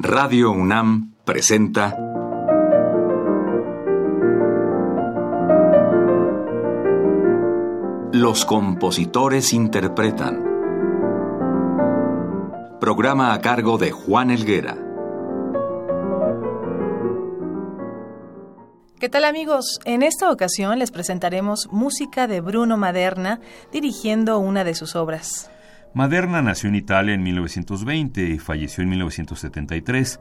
Radio UNAM presenta Los compositores interpretan. Programa a cargo de Juan Elguera. ¿Qué tal amigos? En esta ocasión les presentaremos música de Bruno Maderna dirigiendo una de sus obras. Maderna nació en Italia en 1920 y falleció en 1973.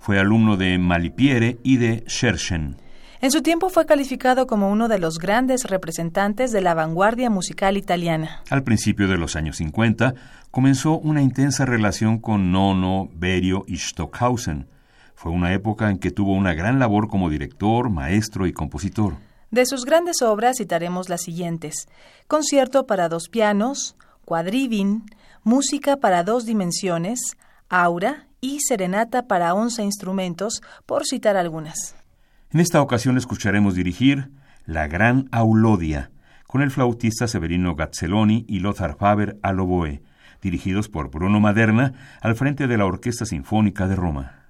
Fue alumno de Malipiere y de Scherchen. En su tiempo fue calificado como uno de los grandes representantes de la vanguardia musical italiana. Al principio de los años 50 comenzó una intensa relación con Nono, Berio y Stockhausen. Fue una época en que tuvo una gran labor como director, maestro y compositor. De sus grandes obras citaremos las siguientes: Concierto para dos pianos, Quadrivin, Música para dos dimensiones, Aura y Serenata para once instrumentos, por citar algunas. En esta ocasión escucharemos dirigir La Gran Aulodia, con el flautista Severino Gazzelloni y Lothar Faber al oboe, dirigidos por Bruno Maderna al frente de la Orquesta Sinfónica de Roma.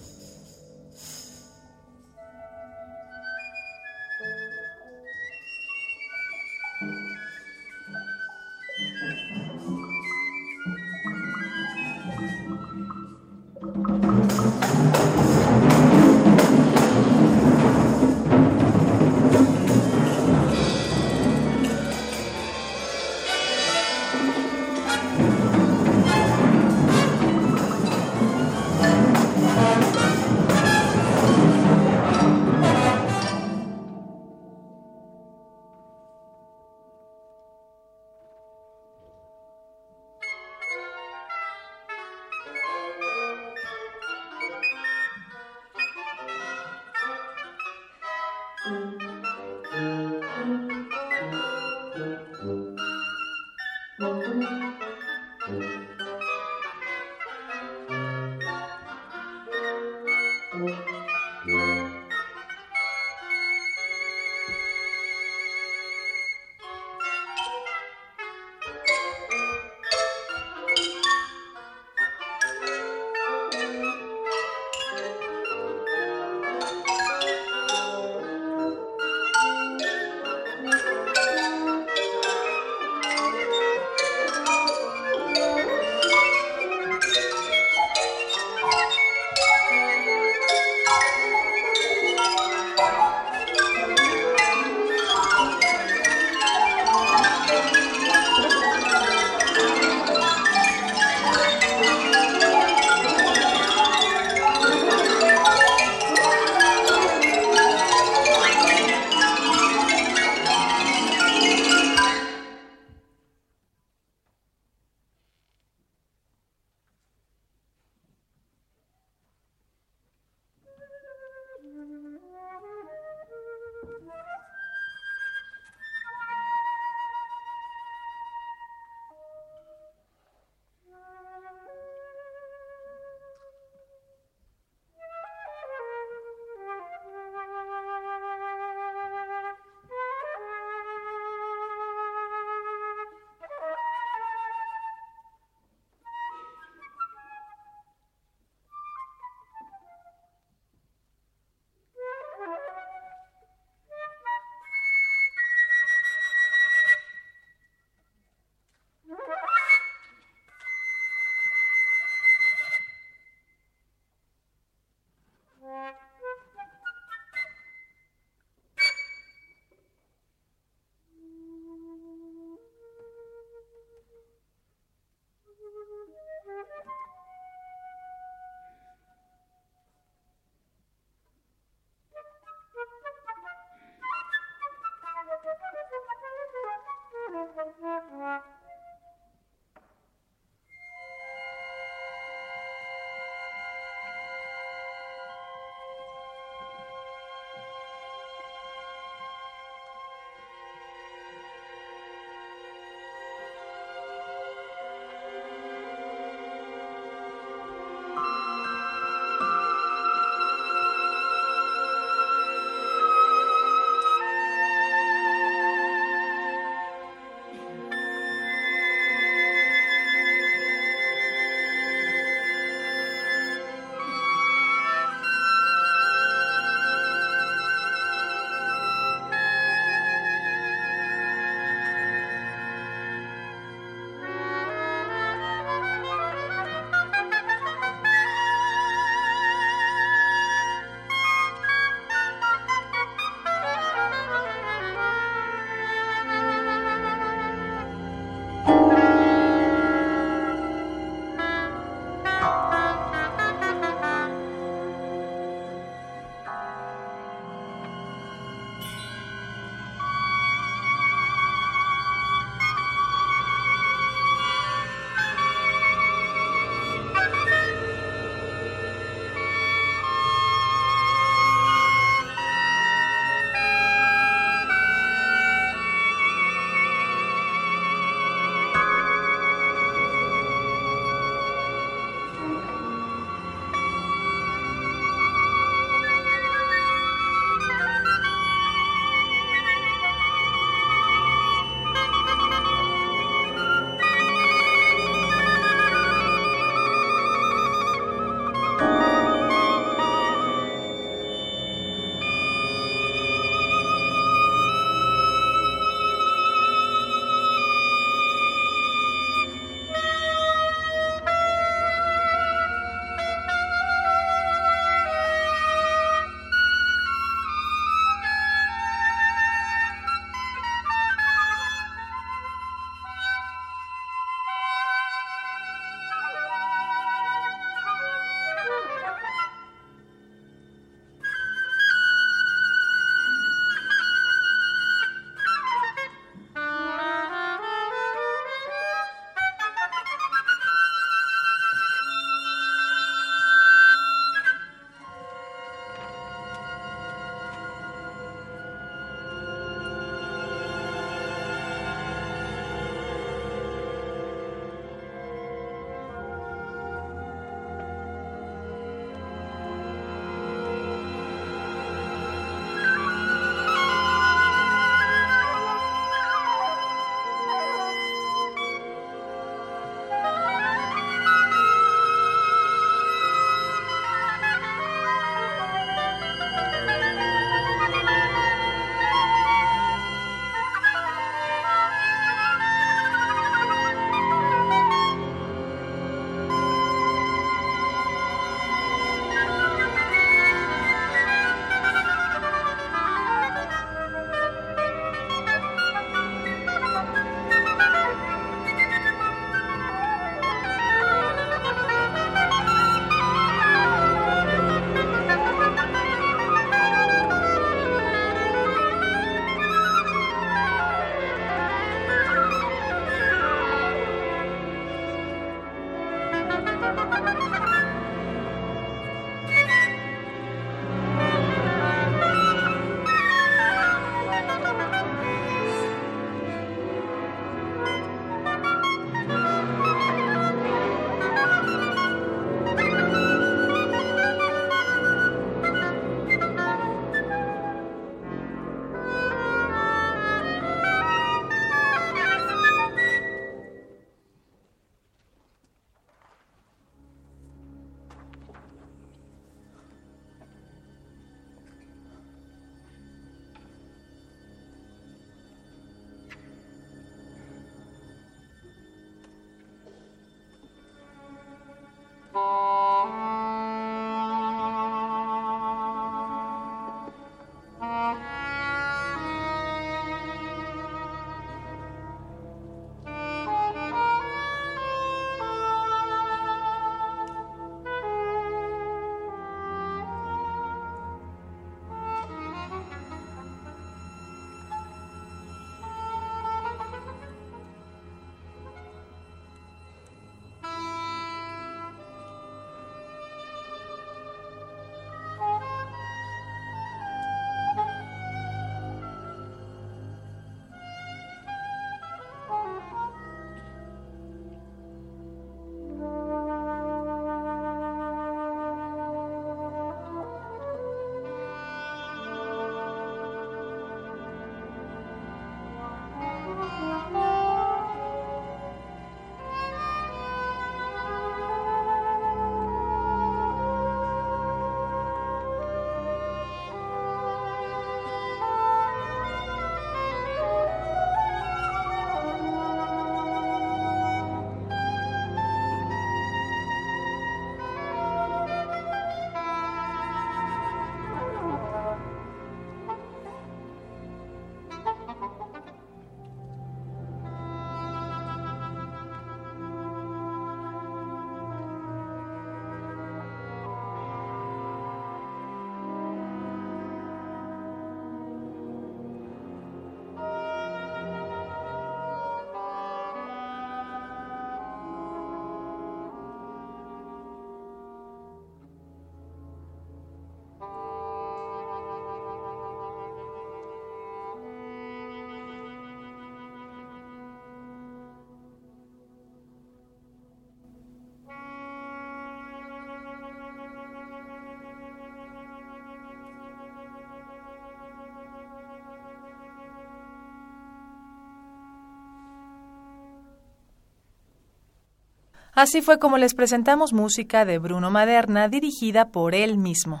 Así fue como les presentamos música de Bruno Maderna dirigida por él mismo.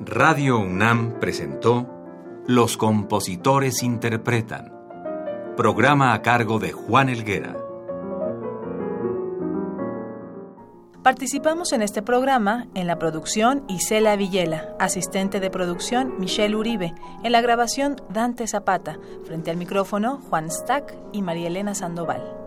Radio UNAM presentó Los compositores interpretan, programa a cargo de Juan Elguera. Participamos en este programa en la producción Isela Villela, asistente de producción Michelle Uribe, en la grabación Dante Zapata, frente al micrófono Juan Stack y María Elena Sandoval.